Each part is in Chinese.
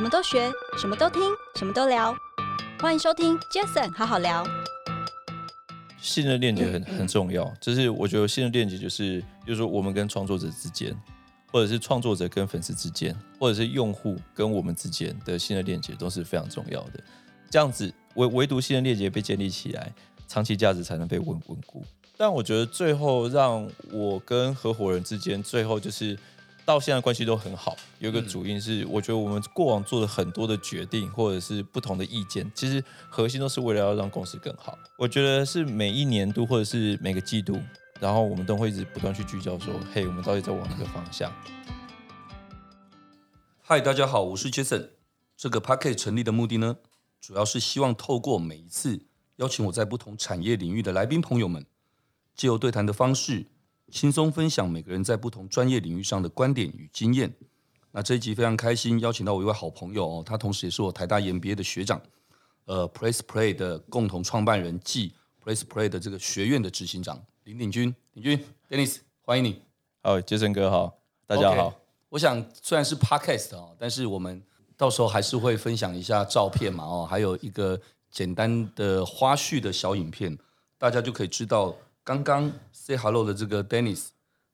什么都学，什么都听，什么都聊。欢迎收听 Jason 好好聊。信任链接很很重要，就是我觉得信任链接就是，就是说我们跟创作者之间，或者是创作者跟粉丝之间，或者是用户跟我们之间的信任链接都是非常重要的。这样子唯唯独信任链接被建立起来，长期价值才能被稳稳固。但我觉得最后让我跟合伙人之间，最后就是。到现在关系都很好，有一个主因是，我觉得我们过往做了很多的决定，或者是不同的意见，其实核心都是为了要让公司更好。我觉得是每一年度或者是每个季度，然后我们都会一直不断去聚焦说，嘿，我们到底在往哪个方向？嗨，大家好，我是 Jason。这个 Podcast 成立的目的呢，主要是希望透过每一次邀请我在不同产业领域的来宾朋友们，借由对谈的方式。轻松分享每个人在不同专业领域上的观点与经验。那这一集非常开心，邀请到我一位好朋友哦，他同时也是我台大 EMBA 的学长，呃，PressPlay 的共同创办人暨 PressPlay 的这个学院的执行长林鼎君。鼎君，Dennis，欢迎你。好，杰森哥好，大家好。Okay, 我想虽然是 Podcast 哦，但是我们到时候还是会分享一下照片嘛哦，还有一个简单的花絮的小影片，大家就可以知道。刚刚 say hello 的这个 Dennis，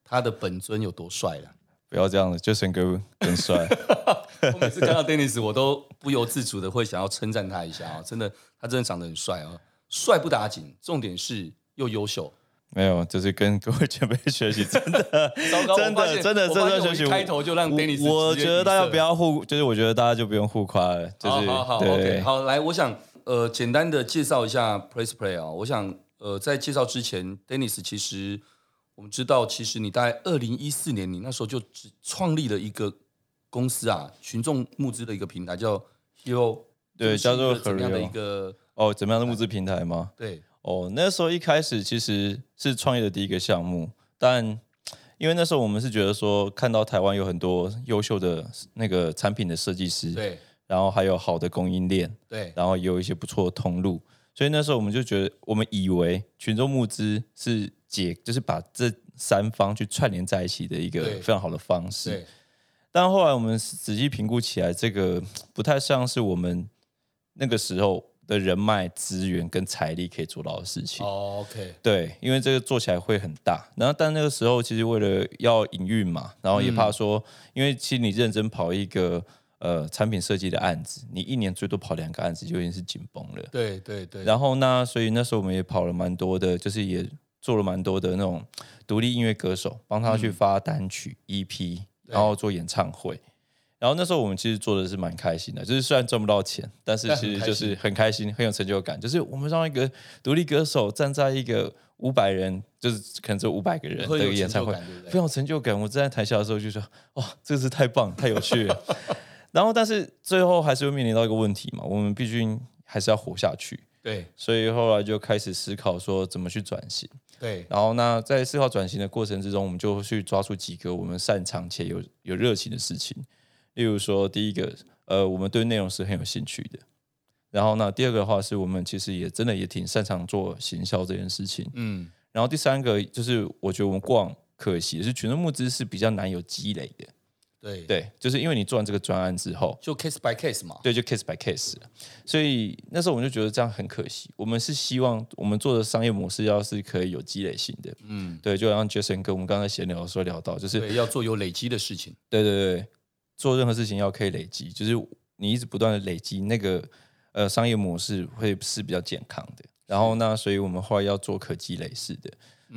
他的本尊有多帅了？不要这样子，Jason 哥更帅。我每次看到 Dennis，我都不由自主的会想要称赞他一下啊！真的，他真的长得很帅啊！帅不打紧，重点是又优秀。没有，就是跟各位前辈学习，真的，真的，真的，真的，真的学习。开头就让 Dennis，我觉得大家不要互，就是我觉得大家就不用互夸了。就是，好好好，OK，好，来，我想呃，简单的介绍一下 PressPlay 啊，我想。呃，在介绍之前，Dennis，其实我们知道，其实你大概二零一四年，你那时候就只创立了一个公司啊，群众募资的一个平台，叫 Hero，对，叫做怎么样的一个哦，怎么样的募资平台吗？对，哦，那时候一开始其实是创业的第一个项目，但因为那时候我们是觉得说，看到台湾有很多优秀的那个产品的设计师，对，然后还有好的供应链，对，然后也有一些不错的通路。所以那时候我们就觉得，我们以为群众募资是解，就是把这三方去串联在一起的一个非常好的方式。但后来我们仔细评估起来，这个不太像是我们那个时候的人脉资源跟财力可以做到的事情。哦，OK。对，因为这个做起来会很大。然后，但那个时候其实为了要营运嘛，然后也怕说，因为其实你认真跑一个。呃，产品设计的案子，你一年最多跑两个案子就已经是紧绷了。对对对。然后呢，所以那时候我们也跑了蛮多的，就是也做了蛮多的那种独立音乐歌手，帮他去发单曲、嗯、EP，然后做演唱会。然后那时候我们其实做的是蛮开心的，就是虽然赚不到钱，但是其实就是很开心，很有成就感。就是我们让一个独立歌手站在一个五百人，就是可能只有五百个人的演唱会，非常有成就感。我站在台下的时候就说：“哇，这个是太棒，太有趣了。”然后，但是最后还是会面临到一个问题嘛，我们毕竟还是要活下去。对，所以后来就开始思考说怎么去转型。对，然后那在思考转型的过程之中，我们就去抓住几个我们擅长且有有热情的事情。例如说，第一个，呃，我们对内容是很有兴趣的。然后呢，第二个的话是我们其实也真的也挺擅长做行销这件事情。嗯。然后第三个就是，我觉得我们过往可惜的是群众募资是比较难有积累的。对对，就是因为你做完这个专案之后，就 case by case 嘛。对，就 case by case。所以那时候我们就觉得这样很可惜。我们是希望我们做的商业模式要是可以有积累性的。嗯，对，就像 Jason 跟我们刚才闲聊的时候聊到，就是要做有累积的事情。对对对，做任何事情要可以累积，就是你一直不断的累积，那个呃商业模式会是比较健康的。然后呢，所以我们后来要做可积累式的。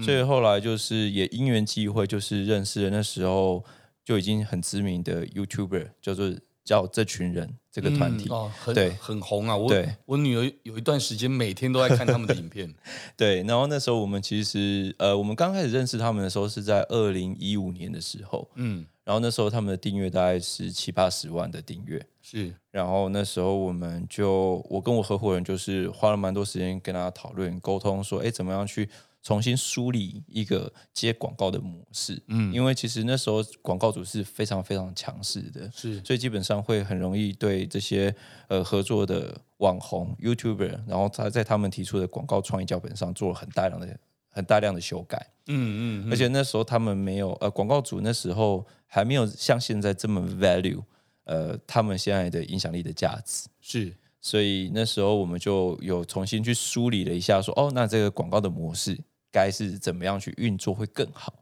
所以后来就是也因缘际会，就是认识了那时候。就已经很知名的 YouTuber 叫做叫这群人这个团体、嗯哦、很对，很红啊！我对我女儿有一段时间每天都在看他们的影片。对，然后那时候我们其实呃，我们刚开始认识他们的时候是在二零一五年的时候，嗯，然后那时候他们的订阅大概是七八十万的订阅，是。然后那时候我们就我跟我合伙人就是花了蛮多时间跟他讨论沟通，说哎，怎么样去。重新梳理一个接广告的模式，嗯，因为其实那时候广告主是非常非常强势的，是，所以基本上会很容易对这些呃合作的网红 YouTuber，然后他在他们提出的广告创意脚本上做了很大量的很大量的修改，嗯，嗯嗯，而且那时候他们没有呃广告主那时候还没有像现在这么 value。呃他们现在的影响力的价值。是，所以那时候我们就有重新去梳理了一下说，说哦，那这个广告的模式该是怎么样去运作会更好。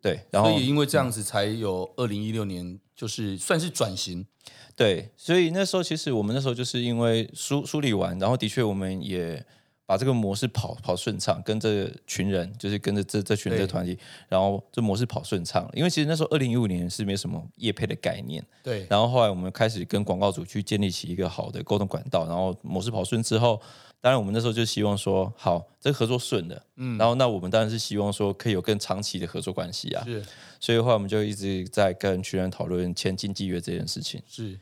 对，然后所以因为这样子才有二零一六年，就是算是转型。对，所以那时候其实我们那时候就是因为梳梳理完，然后的确我们也把这个模式跑跑顺畅，跟这群人就是跟着这这群人的团体，然后这模式跑顺畅。因为其实那时候二零一五年是没什么业配的概念，对。然后后来我们开始跟广告主去建立起一个好的沟通管道，然后模式跑顺之后。当然，我们那时候就希望说，好，这个合作顺的，嗯，然后那我们当然是希望说，可以有更长期的合作关系啊，是，所以后来我们就一直在跟群人讨论签经纪约这件事情，是，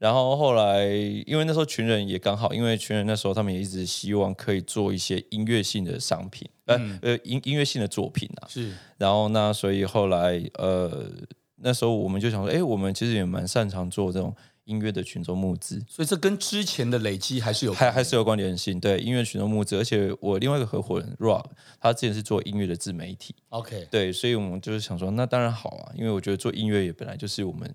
然后后来因为那时候群人也刚好，因为群人那时候他们也一直希望可以做一些音乐性的商品，嗯、呃呃音音乐性的作品啊，是，然后那所以后来呃那时候我们就想说，哎，我们其实也蛮擅长做这种。音乐的群众募资，所以这跟之前的累积还是有还还是有关联性。对，音乐群众募资，而且我另外一个合伙人 Rob，他之前是做音乐的自媒体。OK，对，所以我们就是想说，那当然好啊，因为我觉得做音乐也本来就是我们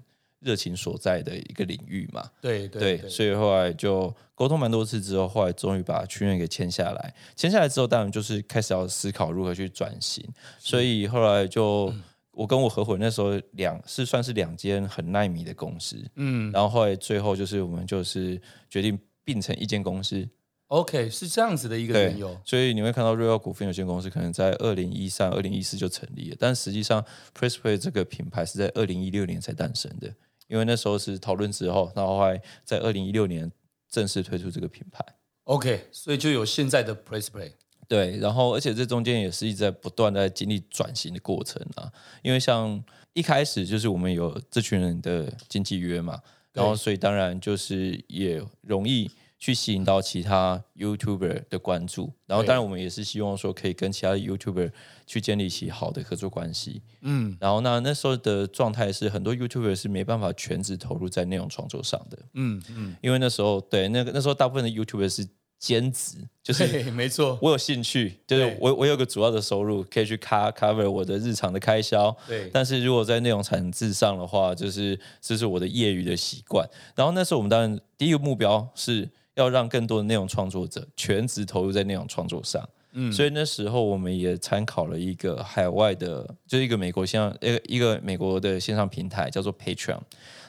热情所在的一个领域嘛。对对所以后来就沟通蛮多次之后，后来终于把群人给签下来。签下来之后，当然就是开始要思考如何去转型。所以后来就。嗯我跟我合伙人那时候两是算是两间很耐米的公司，嗯，然后后来最后就是我们就是决定并成一间公司，OK，是这样子的一个缘由，所以你会看到瑞奥股份有限公司可能在二零一三、二零一四就成立了，但实际上 PressPlay 这个品牌是在二零一六年才诞生的，因为那时候是讨论之后，然后后来在二零一六年正式推出这个品牌，OK，所以就有现在的 Place Play。对，然后而且这中间也是一直在不断在经历转型的过程啊，因为像一开始就是我们有这群人的经纪约嘛，然后所以当然就是也容易去吸引到其他 YouTuber 的关注，然后当然我们也是希望说可以跟其他的 YouTuber 去建立起好的合作关系，嗯，然后那那时候的状态是很多 YouTuber 是没办法全职投入在内容创作上的，嗯嗯，因为那时候对那个那时候大部分的 YouTuber 是。兼职就是没错，我有兴趣，就是我我有个主要的收入可以去 cover 我的日常的开销。对，但是如果在内容产制上的话，就是这是我的业余的习惯。然后那时候我们当然第一个目标是要让更多的内容创作者全职投入在内容创作上。嗯，所以那时候我们也参考了一个海外的，就是一个美国线上一个一个美国的线上平台，叫做 Patreon。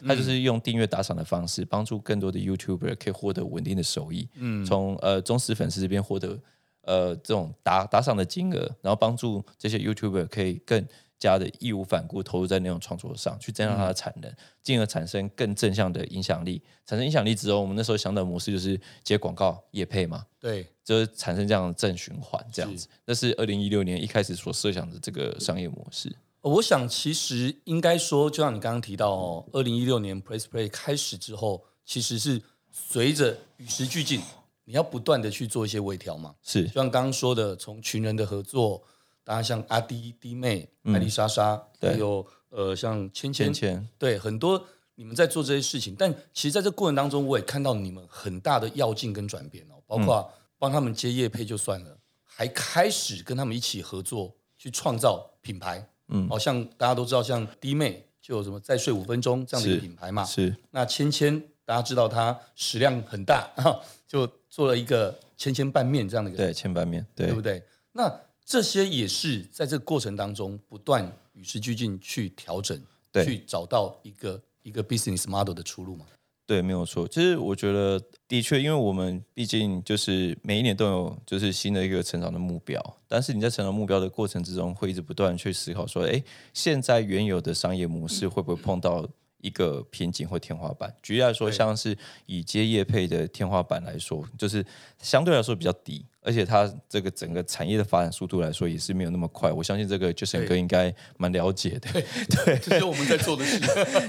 它就是用订阅打赏的方式，帮助更多的 YouTuber 可以获得稳定的收益。嗯，从呃忠实粉丝这边获得呃这种打打赏的金额，然后帮助这些 YouTuber 可以更加的义无反顾投入在内容创作上，去增加它的产能，进而产生更正向的影响力。产生影响力之后，我们那时候想的模式就是接广告业配嘛，对，就是产生这样的正循环，这样子。那是二零一六年一开始所设想的这个商业模式。我想，其实应该说，就像你刚刚提到哦，二零一六年 PressPlay 开始之后，其实是随着与时俱进，你要不断的去做一些微调嘛。是，就像刚刚说的，从群人的合作，当然像阿弟、弟妹、艾丽莎莎，还有呃像芊芊，对，很多你们在做这些事情，但其实在这过程当中，我也看到你们很大的要进跟转变哦，包括帮他们接业配就算了，还开始跟他们一起合作，去创造品牌。嗯，好像大家都知道，像弟妹就有什么再睡五分钟这样的一个品牌嘛。是。是那芊芊，大家知道它食量很大，就做了一个芊芊拌面这样的一个。对，芊拌面，对，对不对？那这些也是在这个过程当中不断与时俱进去调整，对，去找到一个一个 business model 的出路嘛。对，没有错。其实我觉得，的确，因为我们毕竟就是每一年都有就是新的一个成长的目标，但是你在成长目标的过程之中，会一直不断去思考说，哎，现在原有的商业模式会不会碰到？一个瓶颈或天花板，举例来说，像是以接业配的天花板来说，就是相对来说比较低，而且它这个整个产业的发展速度来说也是没有那么快。我相信这个 Jason 哥应该蛮了解的。对，对，这是我们在做的事。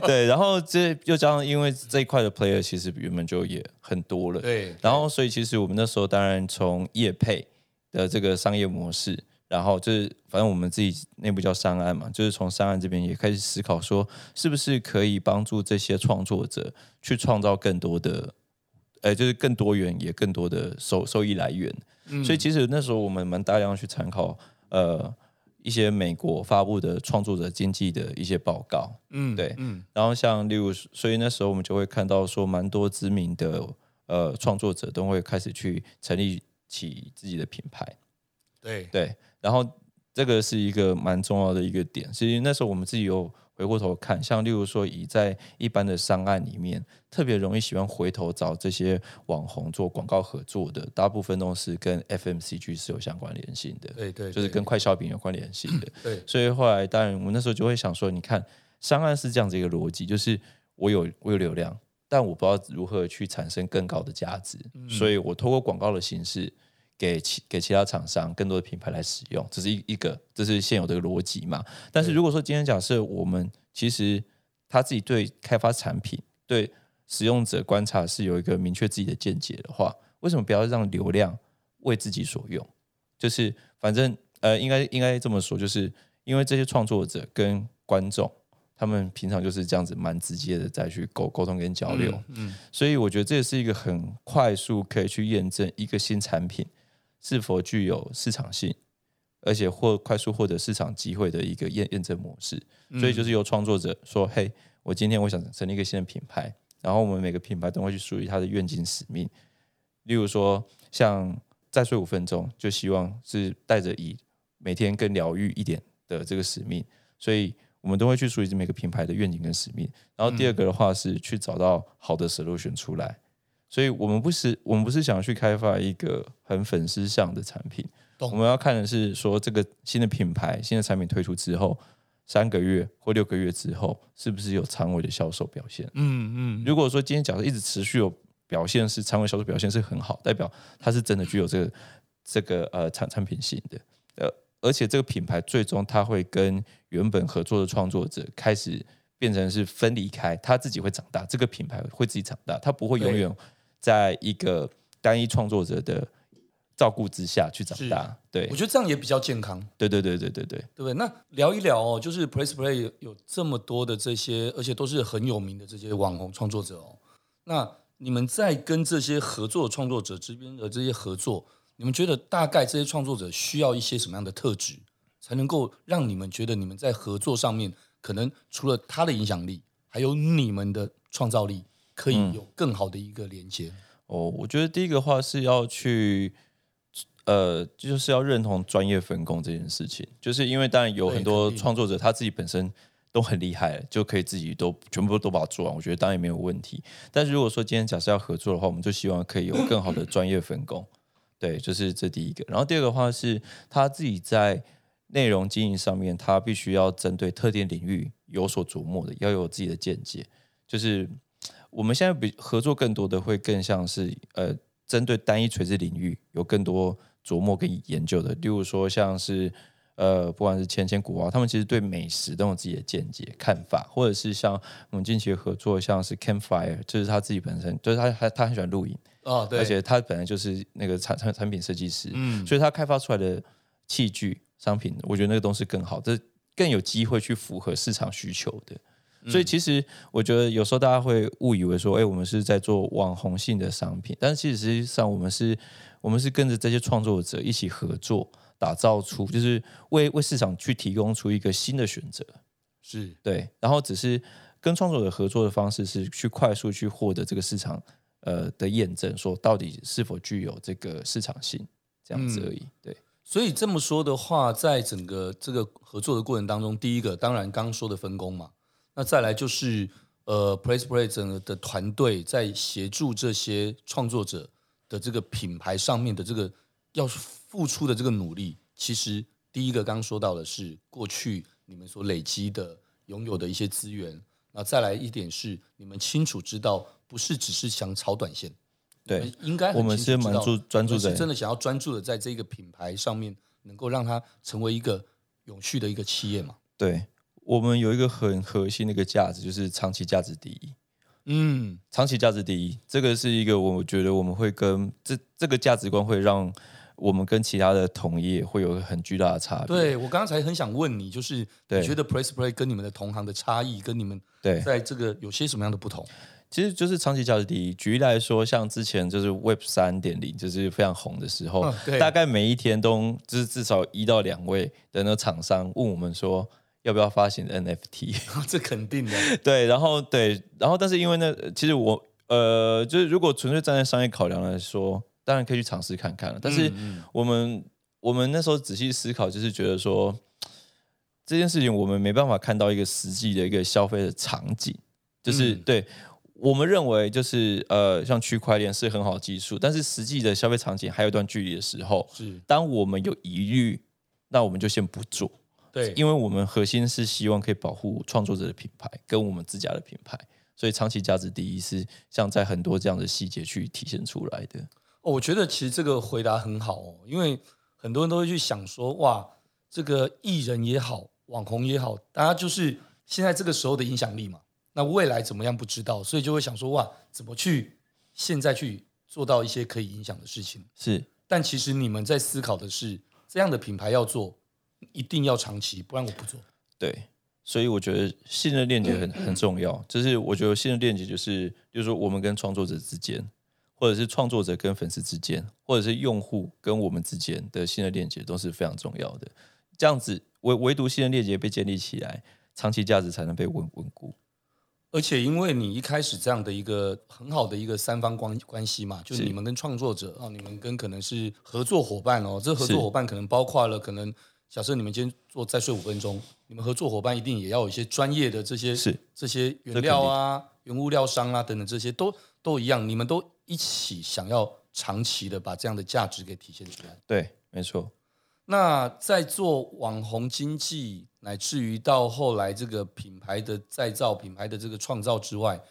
对，然后这又加上，因为这一块的 player 其实原本就也很多了。对，然后所以其实我们那时候当然从业配的这个商业模式。然后就是，反正我们自己内部叫商案嘛，就是从商案这边也开始思考说，是不是可以帮助这些创作者去创造更多的，呃，就是更多元也更多的收收益来源。嗯。所以其实那时候我们蛮大量去参考，呃，一些美国发布的创作者经济的一些报告，嗯，对，嗯，然后像例如，所以那时候我们就会看到说，蛮多知名的呃创作者都会开始去成立起自己的品牌，对对，然后这个是一个蛮重要的一个点，所以那时候我们自己有。回过头看，像例如说，以在一般的商案里面，特别容易喜欢回头找这些网红做广告合作的，大部分都是跟 FMCG 是有相关联性的，对，对对，就是跟快消品有关联性的。对，所以后来当然我们那时候就会想说，你看商案是这样子一个逻辑，就是我有我有流量，但我不知道如何去产生更高的价值，嗯、所以我透过广告的形式。给其给其他厂商更多的品牌来使用，这是一一个，这是现有的逻辑嘛。但是如果说今天假设我们其实他自己对开发产品、对使用者观察是有一个明确自己的见解的话，为什么不要让流量为自己所用？就是反正呃，应该应该这么说，就是因为这些创作者跟观众，他们平常就是这样子蛮直接的再去沟沟通跟交流，嗯，嗯，所以我觉得这也是一个很快速可以去验证一个新产品。是否具有市场性，而且获快速获得市场机会的一个验验证模式，所以就是由创作者说：“嗯、嘿，我今天我想成立一个新的品牌，然后我们每个品牌都会去属于它的愿景使命。例如说，像再睡五分钟，就希望是带着以每天更疗愈一点的这个使命，所以我们都会去属于每个品牌的愿景跟使命。然后第二个的话是去找到好的 solution 出来。”所以我们不是我们不是想要去开发一个很粉丝向的产品，我们要看的是说这个新的品牌、新的产品推出之后，三个月或六个月之后，是不是有长尾的销售表现？嗯嗯。如果说今天假设一直持续有表现是长尾销售表现是很好，代表它是真的具有这个这个呃产产品性的，呃，而且这个品牌最终它会跟原本合作的创作者开始变成是分离开，它自己会长大，这个品牌会自己长大，它不会永远。在一个单一创作者的照顾之下去长大，对，我觉得这样也比较健康。对对对对对对，对不对？那聊一聊哦，就是 PressPlay 有这么多的这些，而且都是很有名的这些网红创作者哦。那你们在跟这些合作创作者之间的这些合作，你们觉得大概这些创作者需要一些什么样的特质，才能够让你们觉得你们在合作上面，可能除了他的影响力，还有你们的创造力？可以有更好的一个连接、嗯、哦。我觉得第一个话是要去，呃，就是要认同专业分工这件事情。就是因为当然有很多创作者他自己本身都很厉害，就可以自己都全部都把它做完。我觉得当然也没有问题。但是如果说今天假设要合作的话，我们就希望可以有更好的专业分工。对，就是这第一个。然后第二个话是他自己在内容经营上面，他必须要针对特定领域有所琢磨的，要有自己的见解，就是。我们现在比合作更多的会更像是呃，针对单一垂直领域有更多琢磨跟研究的，例如说像是呃，不管是千千古啊，他们其实对美食都有自己的见解看法，或者是像我们近期的合作，像是 Campfire，就是他自己本身就是他他他很喜欢露营哦，对，而且他本来就是那个产产产品设计师，嗯，所以他开发出来的器具商品，我觉得那个东西更好，这更有机会去符合市场需求的。所以其实我觉得有时候大家会误以为说，哎，我们是在做网红性的商品，但是其实实际上我们是，我们是跟着这些创作者一起合作，打造出就是为为市场去提供出一个新的选择，是对。然后只是跟创作者合作的方式是去快速去获得这个市场呃的验证，说到底是否具有这个市场性这样子而已。对。所以这么说的话，在整个这个合作的过程当中，第一个当然刚刚说的分工嘛。那再来就是，呃，PressPlay 整个的团队在协助这些创作者的这个品牌上面的这个要付出的这个努力，其实第一个刚刚说到的是过去你们所累积的拥有的一些资源，那再来一点是你们清楚知道，不是只是想炒短线，对，应该我们是蛮注专注的，真的想要专注的在这个品牌上面，能够让它成为一个永续的一个企业嘛？对。我们有一个很核心的一个价值，就是长期价值第一。嗯，长期价值第一，这个是一个我觉得我们会跟这这个价值观会让我们跟其他的同业会有很巨大的差别。对，我刚才很想问你，就是你觉得 PressPlay 跟你们的同行的差异，跟你们对在这个有些什么样的不同？其实就是长期价值第一。举例来说，像之前就是 Web 三点零就是非常红的时候，哦、大概每一天都就是至少一到两位的那个厂商问我们说要不要发行 NFT，哦、这肯定的。对，然后对，然后但是因为呢，其实我呃，就是如果纯粹站在商业考量来说，当然可以去尝试看看了。但是我们、嗯、我们那时候仔细思考，就是觉得说这件事情我们没办法看到一个实际的一个消费的场景，就是、嗯、对。我们认为就是呃，像区块链是很好的技术，但是实际的消费场景还有一段距离的时候，是当我们有疑虑，那我们就先不做。对，因为我们核心是希望可以保护创作者的品牌跟我们自家的品牌，所以长期价值第一是像在很多这样的细节去体现出来的。哦，我觉得其实这个回答很好哦，因为很多人都会去想说，哇，这个艺人也好，网红也好，大家就是现在这个时候的影响力嘛。那未来怎么样不知道，所以就会想说哇，怎么去现在去做到一些可以影响的事情？是，但其实你们在思考的是这样的品牌要做，一定要长期，不然我不做。对，所以我觉得信任链接很 很重要。就是我觉得信任链接就是，就是说我们跟创作者之间，或者是创作者跟粉丝之间，或者是用户跟我们之间的信任链接都是非常重要的。这样子唯唯独信任链接被建立起来，长期价值才能被稳稳固。而且，因为你一开始这样的一个很好的一个三方关关系嘛，就是你们跟创作者啊，你们跟可能是合作伙伴哦，这合作伙伴可能包括了可能假设你们今天做再睡五分钟，你们合作伙伴一定也要有一些专业的这些是这些原料啊、原物料商啊等等这些都都一样，你们都一起想要长期的把这样的价值给体现出来。对，没错。那在做网红经济，乃至于到后来这个品牌的再造、品牌的这个创造之外，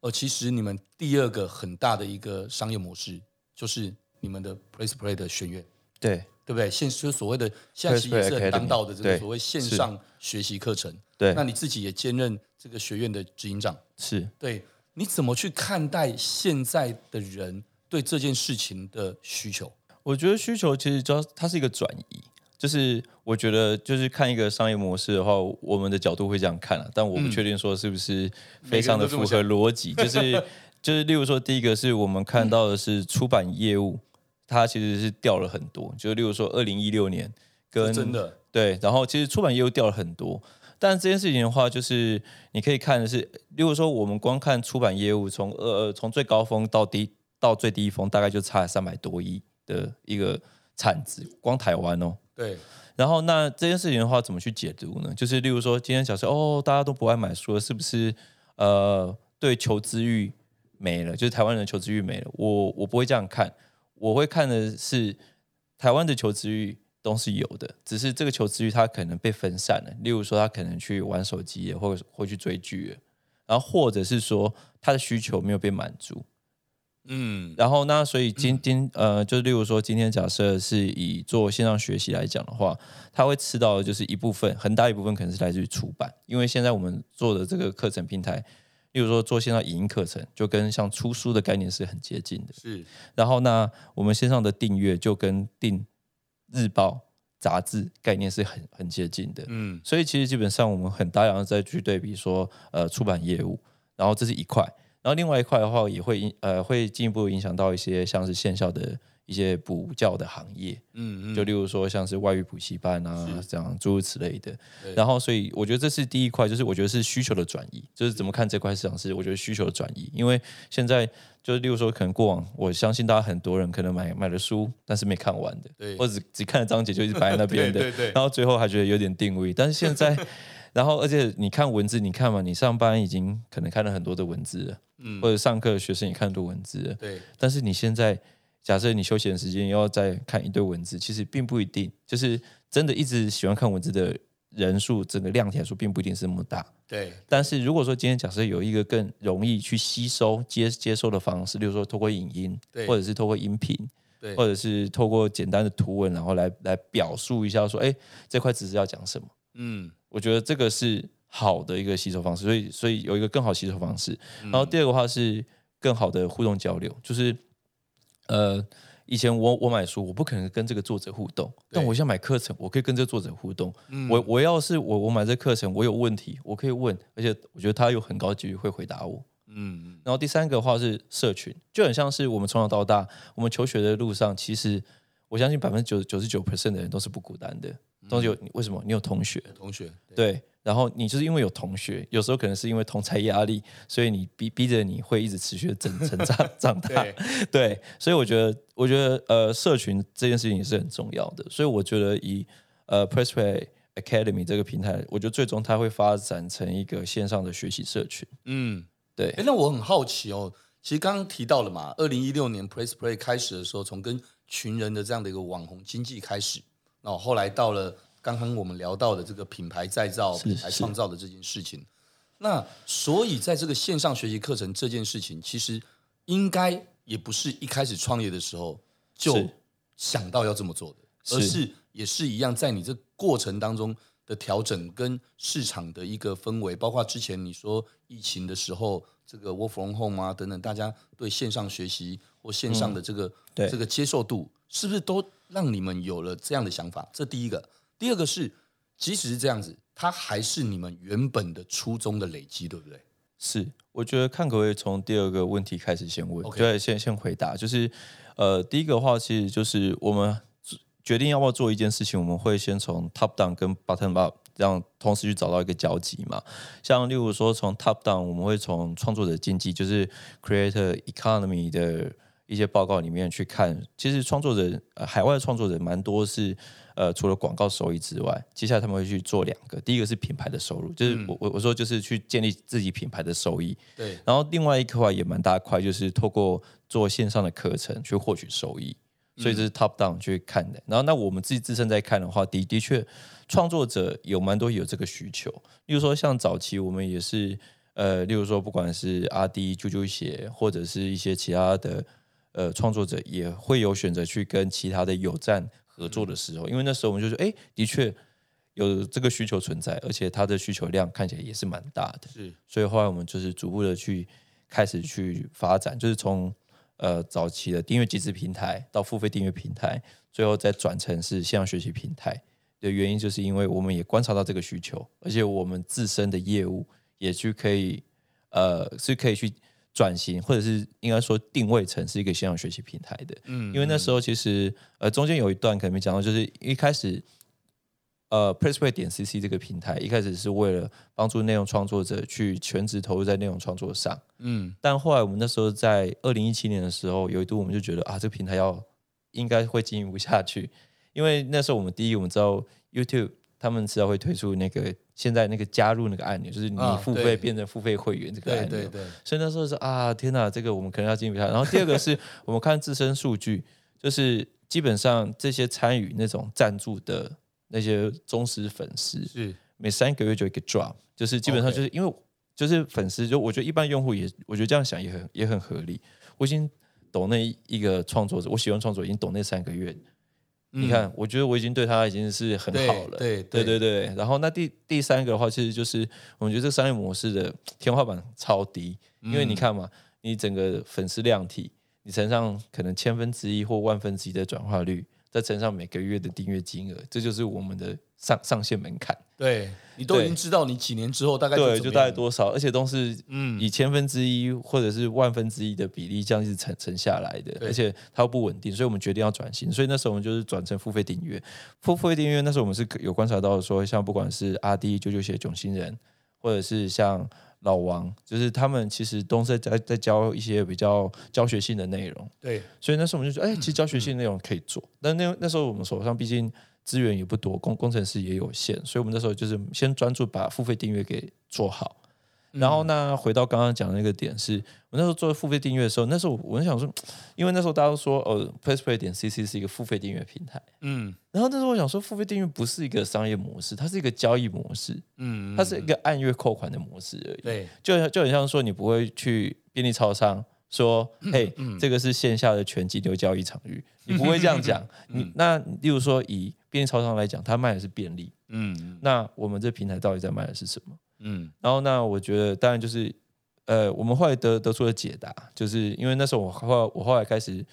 呃，其实你们第二个很大的一个商业模式，就是你们的 Place Play 的学院，对对不对？现就所谓的现在其实也是很当道的这个所谓线上学习课程，对。那你自己也兼任这个学院的执行长，是对。你怎么去看待现在的人对这件事情的需求？我觉得需求其实就它是一个转移，就是我觉得就是看一个商业模式的话，我们的角度会这样看啊，但我不确定说是不是非常的符合 逻辑。就是就是，例如说，第一个是我们看到的是出版业务，它其实是掉了很多。就例如说，二零一六年跟真的对，然后其实出版业务掉了很多。但这件事情的话，就是你可以看的是，例如说，我们光看出版业务从呃从最高峰到低到最低峰，大概就差了三百多亿。的一个产值，光台湾哦。对。然后那这件事情的话，怎么去解读呢？就是例如说，今天假设哦，大家都不爱买书了，是不是？呃，对，求知欲没了，就是台湾人的求知欲没了。我我不会这样看，我会看的是台湾的求知欲都是有的，只是这个求知欲它可能被分散了。例如说，他可能去玩手机，或者或去追剧，然后或者是说他的需求没有被满足。嗯，然后那所以今今呃，就例如说，今天假设是以做线上学习来讲的话，他会吃到的就是一部分很大一部分可能是来自于出版，因为现在我们做的这个课程平台，例如说做线上影音课程，就跟像出书的概念是很接近的。是，然后那我们线上的订阅就跟订日报、杂志概念是很很接近的。嗯，所以其实基本上我们很大量的在去对比说，呃，出版业务，然后这是一块。然后另外一块的话，也会影呃会进一步影响到一些像是线下的一些补教的行业，嗯嗯，就例如说像是外语补习班啊这样诸如此类的。然后所以我觉得这是第一块，就是我觉得是需求的转移，就是怎么看这块市场是我觉得需求的转移，因为现在就是例如说可能过往我相信大家很多人可能买买了书，但是没看完的，对，或者只，只看了章节就一直摆在那边的，对对对，然后最后还觉得有点定位，但是现在。然后，而且你看文字，你看嘛，你上班已经可能看了很多的文字了，嗯，或者上课学生也看很多文字了，对。但是你现在假设你休闲时间要再看一堆文字，其实并不一定，就是真的一直喜欢看文字的人数，整个量体来说并不一定是那么大，对。但是如果说今天假设有一个更容易去吸收接接收的方式，例如说透过影音，对，或者是透过音频，对，或者是透过简单的图文，然后来来表述一下说，哎，这块知识要讲什么，嗯。我觉得这个是好的一个吸收方式，所以所以有一个更好吸收方式。然后第二个话是更好的互动交流，就是呃，以前我我买书，我不可能跟这个作者互动，但我现在买课程，我可以跟这个作者互动。我我要是我我买这课程，我有问题，我可以问，而且我觉得他有很高几率会回答我。嗯，然后第三个话是社群，就很像是我们从小到大，我们求学的路上，其实我相信百分之九九十九 percent 的人都是不孤单的，都是有为什么？你有同学，同学对，对，然后你就是因为有同学，有时候可能是因为同才压力，所以你逼逼着你会一直持续的成成长 长大，对，对，所以我觉得，我觉得呃，社群这件事情也是很重要的，所以我觉得以呃 PressPlay Academy 这个平台，我觉得最终它会发展成一个线上的学习社群，嗯。对，哎，那我很好奇哦。其实刚刚提到了嘛，二零一六年 Press Play 开始的时候，从跟群人的这样的一个网红经济开始，然后后来到了刚刚我们聊到的这个品牌再造、品牌创造的这件事情。那所以在这个线上学习课程这件事情，其实应该也不是一开始创业的时候就想到要这么做的，是而是也是一样，在你这过程当中。的调整跟市场的一个氛围，包括之前你说疫情的时候，这个 work from home 啊等等，大家对线上学习或线上的这个、嗯、这个接受度，是不是都让你们有了这样的想法？这第一个，第二个是，即使是这样子，它还是你们原本的初衷的累积，对不对？是，我觉得看可不可以从第二个问题开始先问.对，先先回答，就是呃，第一个的话，其实就是我们。决定要不要做一件事情，我们会先从 top down 跟 bottom up 这样同时去找到一个交集嘛。像例如说，从 top down，我们会从创作者经济，就是 creator economy 的一些报告里面去看。其实创作者，呃，海外的创作者蛮多是，呃，除了广告收益之外，接下来他们会去做两个。第一个是品牌的收入，就是我我我说就是去建立自己品牌的收益。对。然后另外一块也蛮大块，就是透过做线上的课程去获取收益。所以这是 top down 去看的，然后那我们自己自身在看的话，的的确创作者有蛮多有这个需求。例如说像早期我们也是，呃，例如说不管是阿迪、啾啾鞋，或者是一些其他的呃创作者，也会有选择去跟其他的友站合作的时候，因为那时候我们就说，哎，的确有这个需求存在，而且它的需求量看起来也是蛮大的。是，所以后来我们就是逐步的去开始去发展，就是从。呃，早期的订阅机制平台到付费订阅平台，最后再转成是线上学习平台的原因，就是因为我们也观察到这个需求，而且我们自身的业务也去可以，呃，是可以去转型，或者是应该说定位成是一个线上学习平台的。嗯，因为那时候其实呃中间有一段可能没讲到，就是一开始。呃，PressPlay 点 CC 这个平台一开始是为了帮助内容创作者去全职投入在内容创作上，嗯，但后来我们那时候在二零一七年的时候，有一度我们就觉得啊，这个平台要应该会经营不下去，因为那时候我们第一，我们知道 YouTube 他们迟早会推出那个现在那个加入那个按钮，就是你付费变成付费会员这个按钮，对对对，所以那时候是啊，天哪，这个我们可能要经营不下。然后第二个是我们看自身数据，就是基本上这些参与那种赞助的。那些忠实粉丝是每三个月就一个 drop，就是基本上就是因为就是粉丝，就我觉得一般用户也，我觉得这样想也很也很合理。我已经懂那一个创作者，我喜欢创作，已经懂那三个月。嗯、你看，我觉得我已经对他已经是很好了。对对对对。然后那第第三个的话，其实就是我们觉得这商业模式的天花板超低，因为你看嘛，你整个粉丝量体，你乘上可能千分之一或万分之一的转化率。再乘上每个月的订阅金额，这就是我们的上上限门槛。对，你都已经知道你几年之后大概对，就大概多少，而且都是嗯以千分之一或者是万分之一的比例这样一直乘乘下来的，而且它又不稳定，所以我们决定要转型。所以那时候我们就是转成付费订阅。付费订阅那时候我们是有观察到说，像不管是阿迪九九鞋、囧星人，或者是像。老王就是他们，其实都是在在教一些比较教学性的内容。对，所以那时候我们就说，哎，其实教学性内容可以做。嗯、但那那时候我们手上毕竟资源也不多，工工程师也有限，所以我们那时候就是先专注把付费订阅给做好。然后呢，回到刚刚讲的那个点是，我那时候做付费订阅的时候，那时候我就想说，因为那时候大家都说，呃，PressPlay 点 CC 是一个付费订阅平台，嗯，然后那时候我想说，付费订阅不是一个商业模式，它是一个交易模式，嗯，它是一个按月扣款的模式而已，对，就就很像说，你不会去便利超商说，嘿，这个是线下的全金流交易场域，你不会这样讲，你那例如说以便利超商来讲，它卖的是便利，嗯，那我们这平台到底在卖的是什么？嗯，然后那我觉得当然就是，呃，我们后来得得出了解答，就是因为那时候我后来我后来开始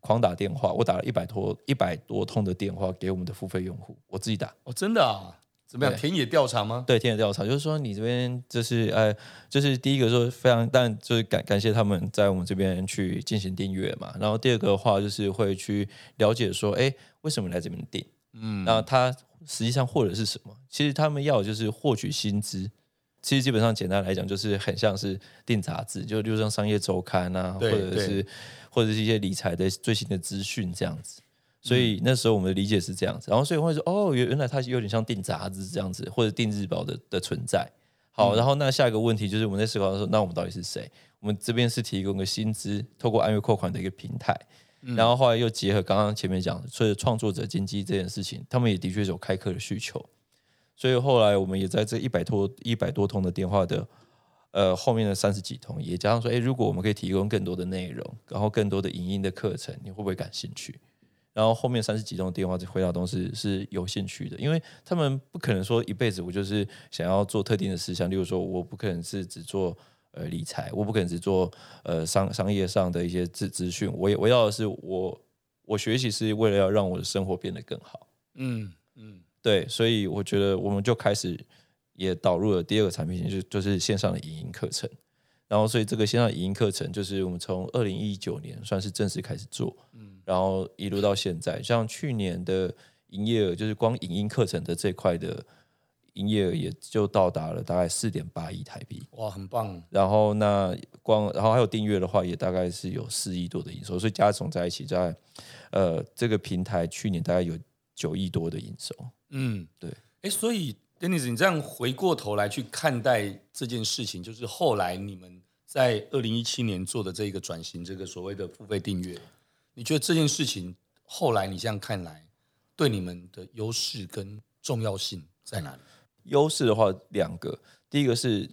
狂打电话，我打了一百多一百多通的电话给我们的付费用户，我自己打。哦，真的啊，怎么样？田野调查吗？对，田野调查就是说，你这边就是呃，就是第一个说非常，但就是感感谢他们在我们这边去进行订阅嘛。然后第二个的话，就是会去了解说，哎，为什么来这边订？嗯，然后他实际上获得是什么？其实他们要的就是获取薪资。其实基本上简单来讲，就是很像是订杂志，就就像商业周刊啊，或者是或者是一些理财的最新的资讯这样子。所以那时候我们的理解是这样子，然后所以会说哦，原原来它有点像订杂志这样子，或者订日报的的存在。好，然后那下一个问题就是我们在思考说，那我们到底是谁？我们这边是提供个薪资，透过按月扣款的一个平台，然后后来又结合刚刚前面讲的，所以创作者经济这件事情，他们也的确有开课的需求。所以后来我们也在这一百多一百多通的电话的呃后面的三十几通，也加上说，哎，如果我们可以提供更多的内容，然后更多的影音的课程，你会不会感兴趣？然后后面三十几通电话，回答都是是有兴趣的，因为他们不可能说一辈子我就是想要做特定的事项，例如说我不可能是只做呃理财，我不可能只做呃商商业上的一些资资讯，我也我要的是我我学习是为了要让我的生活变得更好，嗯嗯，对，所以我觉得我们就开始也导入了第二个产品，就就是线上的影音课程。然后，所以这个线上影音课程就是我们从二零一九年算是正式开始做，嗯，然后一路到现在，像去年的营业额，就是光影音课程的这块的营业额也就到达了大概四点八亿台币，哇，很棒。然后那光，然后还有订阅的话，也大概是有四亿多的营收，所以加总在一起，在呃这个平台去年大概有九亿多的营收，嗯，对。哎，所以。Dennis，你这样回过头来去看待这件事情，就是后来你们在二零一七年做的这个转型，这个所谓的付费订阅，你觉得这件事情后来你这样看来，对你们的优势跟重要性在哪里？优势的话，两个，第一个是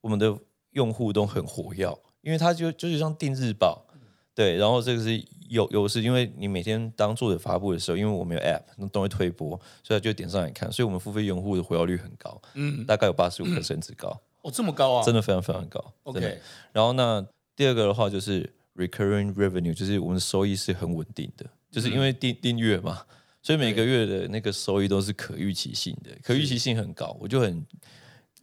我们的用户都很活跃，因为它就就是像订日报。对，然后这个是有优势，因为你每天当作者发布的时候，因为我们有 App，那都会推播，所以他就点上来看，所以我们付费用户的活跃率很高，嗯，大概有八十五%甚至高，哦，这么高啊，真的非常非常高，OK。然后那第二个的话就是 Recurring Revenue，就是我们的收益是很稳定的，就是因为订订阅嘛，所以每个月的那个收益都是可预期性的，可预期性很高，我就很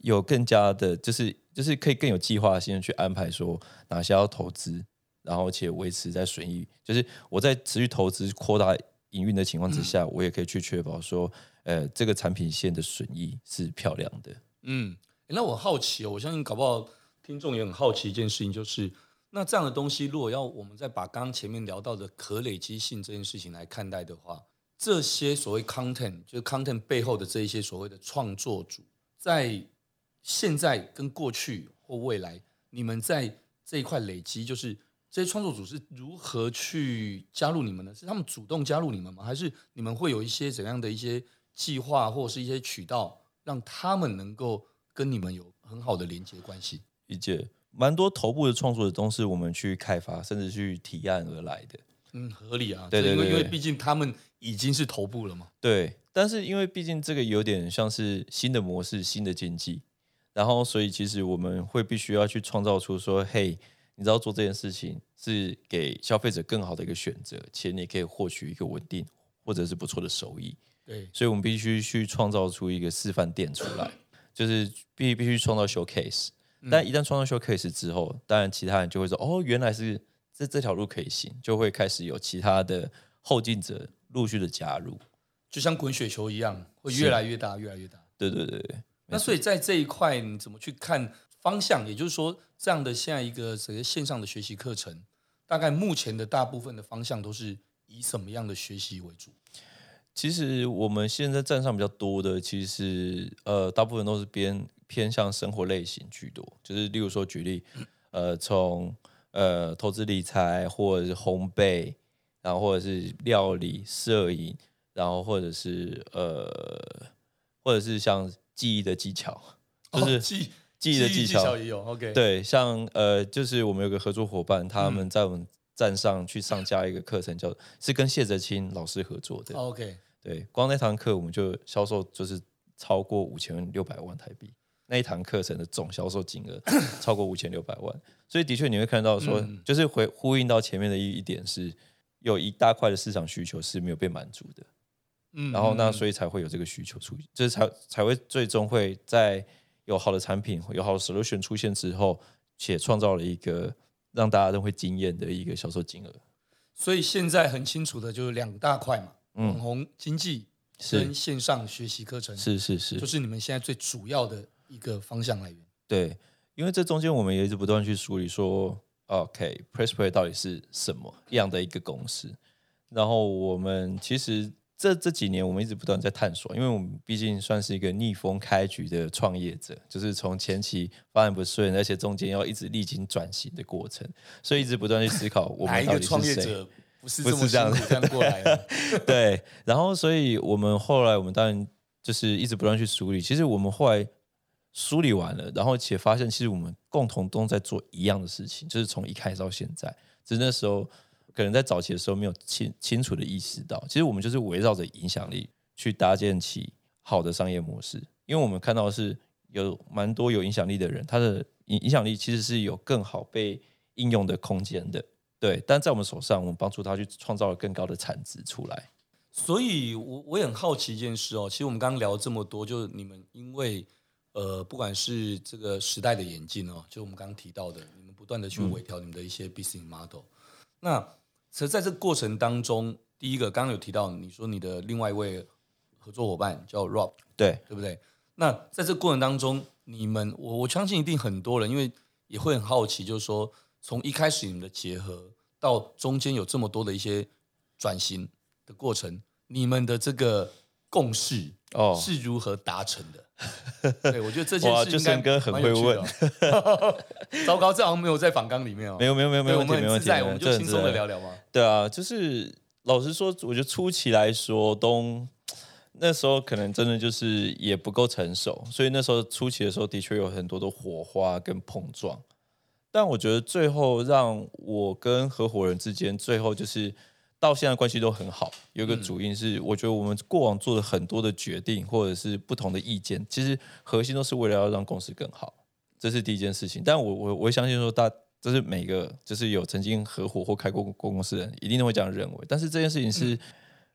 有更加的，就是就是可以更有计划性的去安排说哪些要投资。然后且维持在损益，就是我在持续投资、扩大营运的情况之下，嗯、我也可以去确保说，呃，这个产品线的损益是漂亮的。嗯，那我好奇哦，我相信搞不好听众也很好奇一件事情，就是那这样的东西，如果要我们再把刚刚前面聊到的可累积性这件事情来看待的话，这些所谓 content，就是 content 背后的这一些所谓的创作主，在现在跟过去或未来，你们在这一块累积，就是。这些创作组是如何去加入你们呢？是他们主动加入你们吗？还是你们会有一些怎样的一些计划或者是一些渠道，让他们能够跟你们有很好的连接关系？理解，蛮多头部的创作者都是我们去开发，甚至去提案而来的。嗯，合理啊。对对对，因为因为毕竟他们已经是头部了嘛。对，但是因为毕竟这个有点像是新的模式、新的经济，然后所以其实我们会必须要去创造出说，嘿。你知道做这件事情是给消费者更好的一个选择，且你可以获取一个稳定或者是不错的收益。对，所以我们必须去创造出一个示范店出来，就是必必须创造 showcase。但一旦创造 showcase 之后，当然其他人就会说：“哦，原来是这这条路可以行。”就会开始有其他的后进者陆续的加入，就像滚雪球一样，会越来越大，越来越大。对对对对。那所以在这一块，你怎么去看？方向，也就是说，这样的现在一个整个线上的学习课程，大概目前的大部分的方向都是以什么样的学习为主？其实我们现在站上比较多的，其实呃，大部分都是偏偏向生活类型居多，就是例如说举例，呃，从呃投资理财，或者是烘焙，然后或者是料理、摄影，然后或者是呃，或者是像记忆的技巧，就是。哦记记忆的技巧，技巧也有，OK。对，像呃，就是我们有个合作伙伴，他们在我们站上去上架一个课程，叫是跟谢哲清老师合作的，OK。对，光那堂课我们就销售就是超过五千六百万台币，那一堂课程的总销售金额超过五千六百万，所以的确你会看到说，就是回呼应到前面的一一点是，有一大块的市场需求是没有被满足的。嗯，然后那所以才会有这个需求出现，就是才才会最终会在有好的产品、有好的 solution 出现之后，且创造了一个让大家都会惊艳的一个销售金额。所以现在很清楚的就是两大块嘛，网红经济跟线上学习课程，是是是，就是你们现在最主要的一个方向来源。对，因为这中间我们也一直不断去梳理说，OK，PressPlay 到底是什么样的一个公司？然后我们其实这这几年我们一直不断在探索，因为我们毕竟算是一个逆风开局的创业者，就是从前期发展不顺，而且中间要一直历经转型的过程，所以一直不断去思考我们到底是谁。不是这么辛苦这样过来的？对，然后所以我们后来我们当然就是一直不断去梳理，其实我们后来梳理完了，然后且发现其实我们共同都在做一样的事情，就是从一开始到现在，只是那时候。可能在早期的时候没有清清楚的意识到，其实我们就是围绕着影响力去搭建起好的商业模式。因为我们看到是有蛮多有影响力的人，他的影影响力其实是有更好被应用的空间的。对，但在我们手上，我们帮助他去创造了更高的产值出来。所以我，我我也很好奇一件事哦。其实我们刚刚聊了这么多，就是你们因为呃，不管是这个时代的演进哦，就我们刚刚提到的，你们不断的去微调你们的一些 business model，嗯。那其实在这个过程当中，第一个刚刚有提到，你说你的另外一位合作伙伴叫 Rob，对对不对？那在这个过程当中，你们我我相信一定很多人，因为也会很好奇，就是说从一开始你们的结合到中间有这么多的一些转型的过程，你们的这个共识哦是如何达成的？对，我觉得这件事应该很会问。糟糕，这好像没有在访纲里面哦。没有，没有，没有，没有，我们很自在，我们就轻松的聊聊嘛。对啊，就是老实说，我觉得初期来说，都那时候可能真的就是也不够成熟，所以那时候初期的时候，的确有很多的火花跟碰撞。但我觉得最后让我跟合伙人之间，最后就是。到现在关系都很好，有一个主因是，我觉得我们过往做的很多的决定，或者是不同的意见，其实核心都是为了要让公司更好，这是第一件事情。但我我我相信说，大这是每个就是有曾经合伙或开过公司的人，一定都会这样认为。但是这件事情是，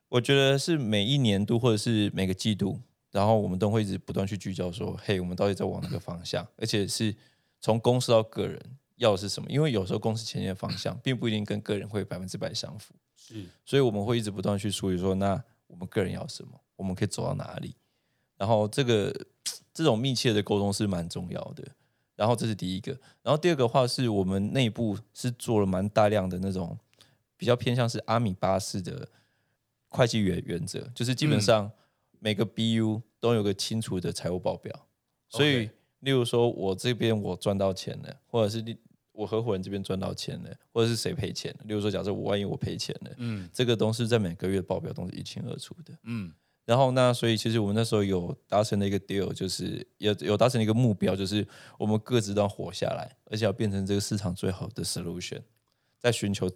我觉得是每一年度或者是每个季度，然后我们都会一直不断去聚焦说，嘿，我们到底在往哪个方向？而且是从公司到个人要的是什么？因为有时候公司前进的方向，并不一定跟个人会百分之百相符。是，所以我们会一直不断去梳理说，那我们个人要什么，我们可以走到哪里，然后这个这种密切的沟通是蛮重要的。然后这是第一个，然后第二个话是我们内部是做了蛮大量的那种比较偏向是阿米巴式的会计原原则，就是基本上每个 BU 都有个清楚的财务报表，所以例如说我这边我赚到钱了，或者是我合伙人这边赚到钱了，或者是谁赔钱了？例如说，假设我万一我赔钱了，嗯，这个都是在每个月报表都是一清二楚的，嗯。然后那所以其实我们那时候有达成了一个 deal，就是有有达成一个目标，就是我们各自都要活下来，而且要变成这个市场最好的 solution，在寻求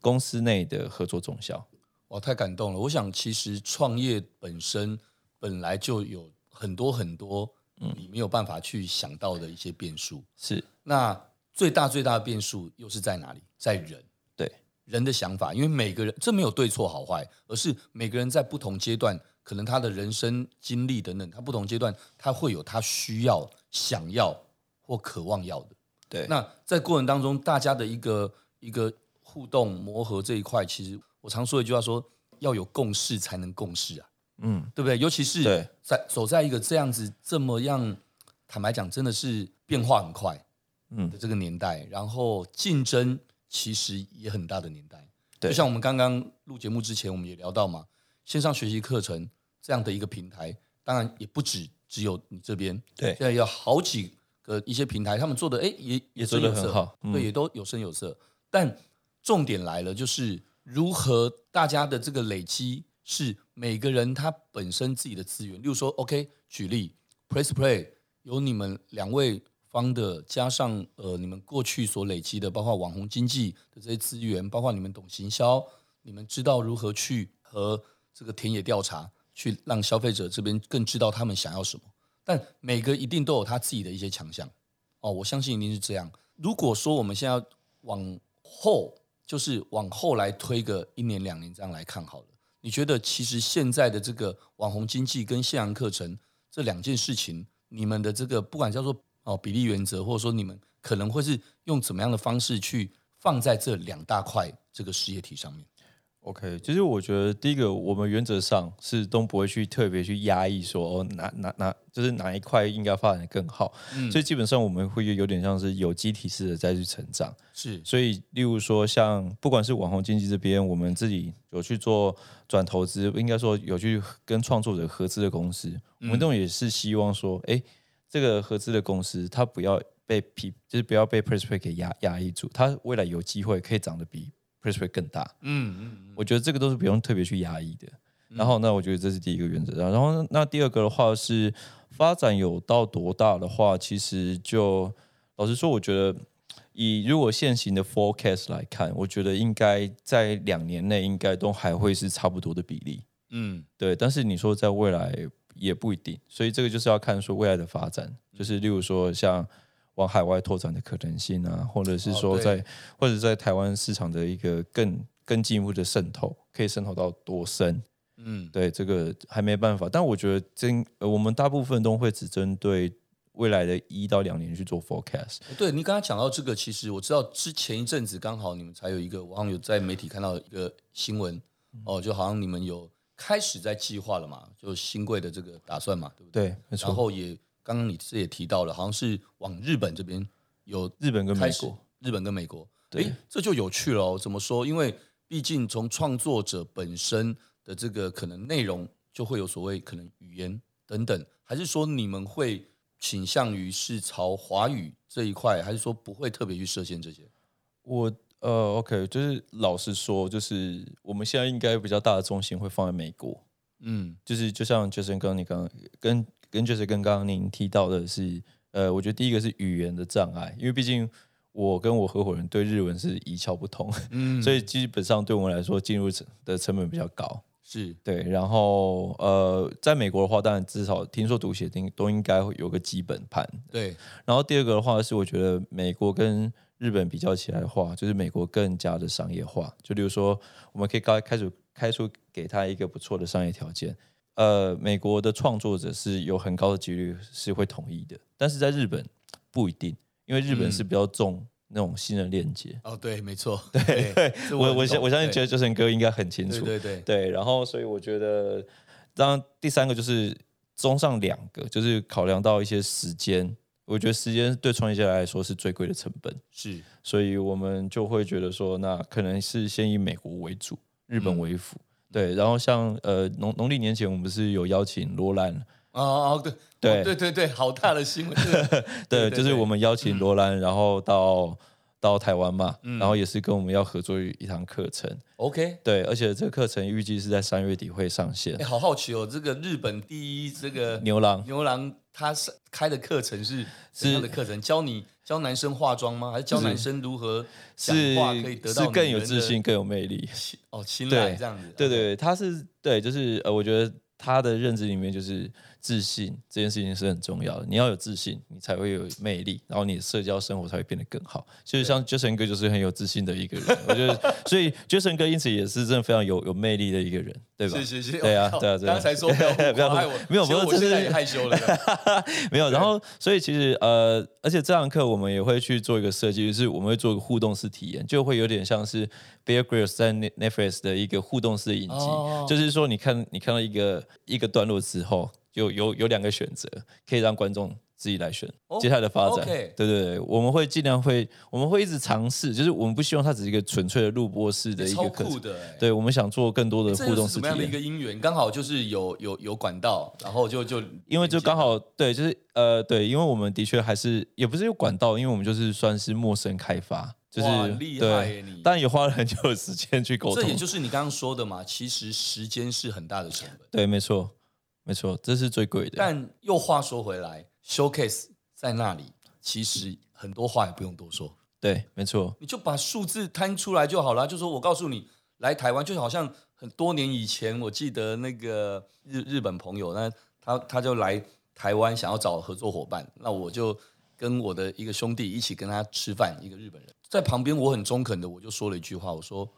公司内的合作总效。哇，太感动了！我想其实创业本身本来就有很多很多你没有办法去想到的一些变数，嗯、是那。最大最大的变数又是在哪里？在人，对人的想法，因为每个人这没有对错好坏，而是每个人在不同阶段，可能他的人生经历等等，他不同阶段他会有他需要、想要或渴望要的。对，那在过程当中，大家的一个一个互动磨合这一块，其实我常说一句话说，要有共识才能共事啊，嗯，对不对？尤其是在走在一个这样子这么样，坦白讲，真的是变化很快。嗯的这个年代，然后竞争其实也很大的年代。对，就像我们刚刚录节目之前，我们也聊到嘛，线上学习课程这样的一个平台，当然也不止只有你这边。对，现在有好几个一些平台，他们做的哎也也做得很好，嗯，对，也都有声有色。但重点来了，就是如何大家的这个累积是每个人他本身自己的资源。例如说，OK，举例，PressPlay 有你们两位。方的加上呃，你们过去所累积的，包括网红经济的这些资源，包括你们懂行销，你们知道如何去和这个田野调查，去让消费者这边更知道他们想要什么。但每个一定都有他自己的一些强项哦，我相信一定是这样。如果说我们现在往后，就是往后来推个一年两年这样来看好了，你觉得其实现在的这个网红经济跟线上课程这两件事情，你们的这个不管叫做哦比例原则，或者说你们可能会是用怎么样的方式去放在这两大块这个事业体上面？？OK，其实我觉得第一个，我们原则上是都不会去特别去压抑说哦，哪哪哪就是哪一块应该发展的更好，嗯，所以基本上我们会有点像是有机体式的再去成长，是，所以例如说像不管是网红经济这边，我们自己有去做转投资，应该说有去跟创作者合资的公司，嗯、我们这种也是希望说，哎，这个合资的公司它不要被批，就是不要被 Pressplay 给压压抑住，它未来有机会可以长得比。Press 会更大，嗯嗯，我觉得这个都是不用特别去压抑的。然后，那我觉得这是第一个原则。然后，那第二个的话是发展有到多大的话，其实就老实说，我觉得以如果现行的 forecast 来看，我觉得应该在两年内应该都还会是差不多的比例。嗯，对。但是你说在未来也不一定，所以这个就是要看说未来的发展，就是例如说像。往海外拓展的可能性啊，或者是说在、哦、或者在台湾市场的一个更更进一步的渗透，可以渗透到多深？嗯，对，这个还没办法。但我觉得针呃我们大部分都会只针对未来的一到两年去做 forecast。对，你刚才讲到这个，其实我知道之前一阵子刚好你们才有一个，我好像有在媒体看到一个新闻、嗯、哦，就好像你们有开始在计划了嘛，就新贵的这个打算嘛，对不对？对，没错。然后也。刚刚你这也提到了，好像是往日本这边有日本跟美国，日本跟美国，哎，这就有趣了哦。怎么说？因为毕竟从创作者本身的这个可能内容，就会有所谓可能语言等等，还是说你们会倾向于是朝华语这一块，还是说不会特别去涉限这些？我呃，OK，就是老实说，就是我们现在应该比较大的重心会放在美国，嗯，就是就像 Jason 刚刚你刚刚跟。跟就是跟刚刚您提到的是，呃，我觉得第一个是语言的障碍，因为毕竟我跟我合伙人对日文是一窍不通，嗯，所以基本上对我们来说进入的成本比较高，是对。然后呃，在美国的话，当然至少听说读写都都应该会有个基本盘，对。然后第二个的话是，我觉得美国跟日本比较起来的话，就是美国更加的商业化，就比如说我们可以开开始开出给他一个不错的商业条件。呃，美国的创作者是有很高的几率是会同意的，但是在日本不一定，因为日本是比较重那种信任链接。哦，对，没错，对，对我我相我相信，觉得 Jason 哥应该很清楚，对对对，对，然后所以我觉得，当然第三个就是综上两个，就是考量到一些时间，我觉得时间对创业家来说是最贵的成本，是，所以我们就会觉得说，那可能是先以美国为主，日本为辅。嗯对，然后像呃农农历年前，我们不是有邀请罗兰哦哦对对对对对，好大的新闻，对，就是我们邀请罗兰，然后到到台湾嘛，然后也是跟我们要合作一堂课程，OK，对，而且这个课程预计是在三月底会上线。哎，好好奇哦，这个日本第一这个牛郎牛郎他是开的课程是什么样的课程？教你教男生化妆吗？还是教男生如何讲话可以得到是更有自信、更有魅力？哦，青睐这样子。对对对，他是对，就是呃，我觉得他的认知里面就是。自信这件事情是很重要的，你要有自信，你才会有魅力，然后你的社交生活才会变得更好。其实像 Jason 哥就是很有自信的一个人，我觉得，所以 Jason 哥因此也是真的非常有有魅力的一个人，对吧？谢谢谢谢。对啊对啊，刚才说 不要害我，没有，我现在也害羞了。没有，然后所以其实呃，而且这堂课我们也会去做一个设计，就是我们会做一个互动式体验，就会有点像是 Bear Grylls 在 Netflix 的一个互动式的影集，哦、就是说你看你看到一个一个段落之后。有有有两个选择，可以让观众自己来选接下来的发展。对对对，我们会尽量会，我们会一直尝试，就是我们不希望它只是一个纯粹的录播式的一个课程。对，我们想做更多的互动式体验。什么样的一个因缘？刚好就是有有有管道，然后就就因为就刚好对，就是呃对，因为我们的确还是也不是有管道，因为我们就是算是陌生开发，就是厉害但也花了很久的时间去沟通。这也就是你刚刚说的嘛，其实时间是很大的成本。对，没错。没错，这是最贵的。但又话说回来，showcase 在那里，其实很多话也不用多说。对，没错，你就把数字摊出来就好了。就说我告诉你，来台湾就好像很多年以前，我记得那个日日本朋友，那他他就来台湾想要找合作伙伴，那我就跟我的一个兄弟一起跟他吃饭，一个日本人在旁边，我很中肯的我就说了一句话，我说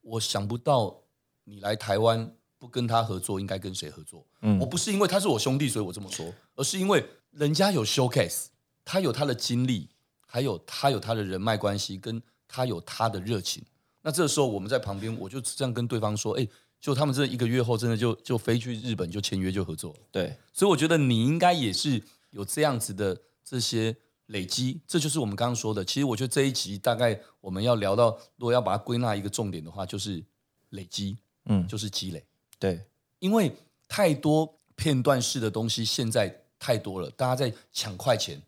我想不到你来台湾。不跟他合作，应该跟谁合作？嗯，我不是因为他是我兄弟，所以我这么说，而是因为人家有 showcase，他有他的经历，还有他有他的人脉关系，跟他有他的热情。那这个时候我们在旁边，我就这样跟对方说：“哎，就他们这一个月后，真的就就飞去日本就签约就合作。”对，所以我觉得你应该也是有这样子的这些累积，这就是我们刚刚说的。其实我觉得这一集大概我们要聊到，如果要把它归纳一个重点的话，就是累积，嗯，就是积累。对，因为太多片段式的东西现在太多了，大家在抢快钱，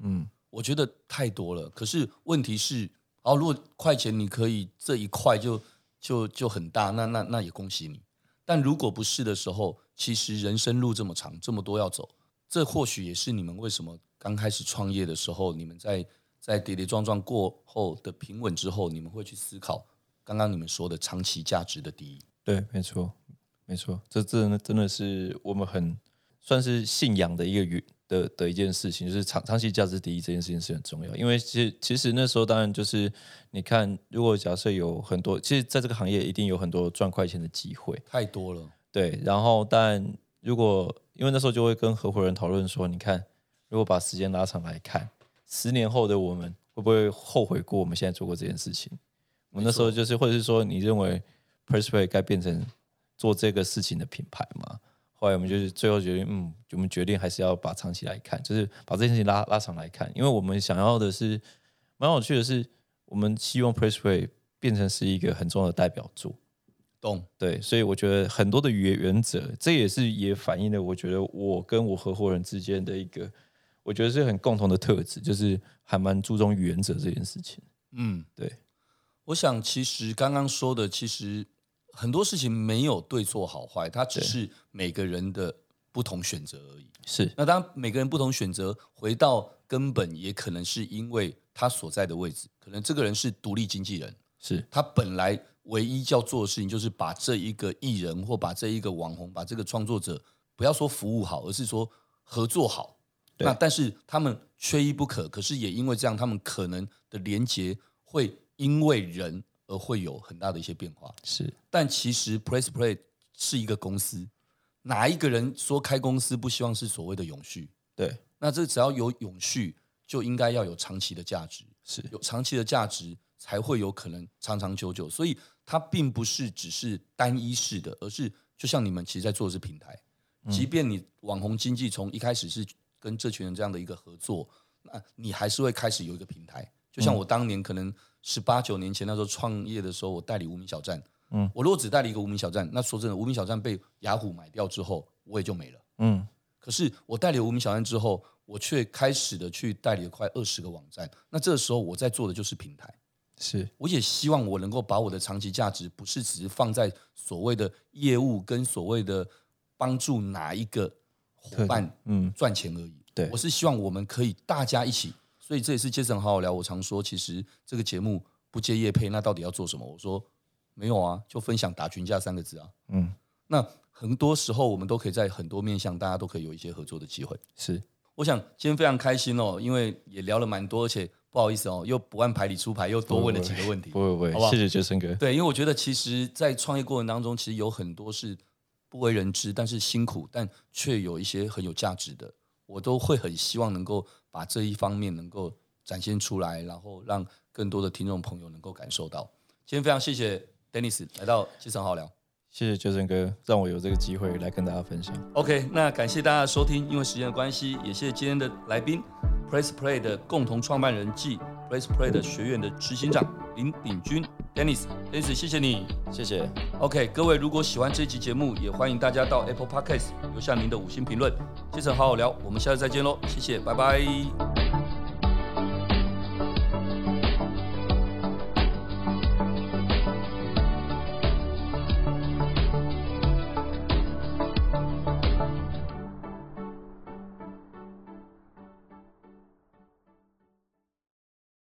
嗯，我觉得太多了。可是问题是，哦，如果快钱你可以这一块就就就很大，那那那也恭喜你。但如果不是的时候，其实人生路这么长，这么多要走，这或许也是你们为什么刚开始创业的时候，你们在在跌跌撞撞过后的平稳之后，你们会去思考刚刚你们说的长期价值的第一。对，没错。没错，这真的真的是我们很算是信仰的一个语的的一件事情，就是长长期价值第一这件事情是很重要。因为其实其实那时候当然就是你看，如果假设有很多，其实在这个行业一定有很多赚快钱的机会，太多了。对，然后但如果因为那时候就会跟合伙人讨论说，你看，如果把时间拉长来看，十年后的我们会不会后悔过我们现在做过这件事情？我们那时候就是，或者是说，你认为 PressPlay 该变成？做这个事情的品牌嘛，后来我们就是最后决定，嗯，我们决定还是要把长期来看，就是把这件事情拉拉长来看，因为我们想要的是，蛮有趣的是，我们希望 PressPlay 变成是一个很重要的代表作，懂？对，所以我觉得很多的原原则，这也是也反映了我觉得我跟我合伙人之间的一个，我觉得是很共同的特质，就是还蛮注重原则这件事情。嗯，对，我想其实刚刚说的，其实。很多事情没有对错好坏，它只是每个人的不同选择而已。是，那当每个人不同选择，回到根本，也可能是因为他所在的位置，可能这个人是独立经纪人，是他本来唯一要做的事情就是把这一个艺人或把这一个网红，把这个创作者，不要说服务好，而是说合作好。那但是他们缺一不可，可是也因为这样，他们可能的连结会因为人。而会有很大的一些变化，是。但其实 PressPlay 是一个公司，哪一个人说开公司不希望是所谓的永续？对。那这只要有永续，就应该要有长期的价值，是有长期的价值才会有可能长长久久。所以它并不是只是单一式的，而是就像你们其实在做的是平台，即便你网红经济从一开始是跟这群人这样的一个合作，那你还是会开始有一个平台。就像我当年可能十八九年前那时候创业的时候，我代理无名小站。嗯，我如果只代理一个无名小站，那说真的，无名小站被雅虎买掉之后，我也就没了。嗯，可是我代理无名小站之后，我却开始的去代理了快二十个网站。那这个时候我在做的就是平台。是，我也希望我能够把我的长期价值，不是只是放在所谓的业务跟所谓的帮助哪一个伙伴嗯赚钱而已。对，我是希望我们可以大家一起。所以这也是杰森好好聊。我常说，其实这个节目不接业配，那到底要做什么？我说没有啊，就分享打群架三个字啊。嗯，那很多时候我们都可以在很多面向，大家都可以有一些合作的机会。是，我想今天非常开心哦，因为也聊了蛮多，而且不好意思哦，又不按牌理出牌，又多问了几个问题。不会不会，好谢谢杰森哥。对，因为我觉得其实，在创业过程当中，其实有很多是不为人知，但是辛苦，但却有一些很有价值的。我都会很希望能够把这一方面能够展现出来，然后让更多的听众朋友能够感受到。今天非常谢谢 Dennis 来到杰森好好聊，谢谢杰森哥让我有这个机会来跟大家分享。OK，那感谢大家的收听，因为时间的关系，也谢谢今天的来宾 PressPlay 的共同创办人暨 PressPlay 的学院的执行长林鼎军。Dennis，Dennis，谢谢你，谢谢。OK，各位如果喜欢这期节目，也欢迎大家到 Apple Podcast 留下您的五星评论。杰森好好聊，我们下次再见喽，谢谢，拜拜。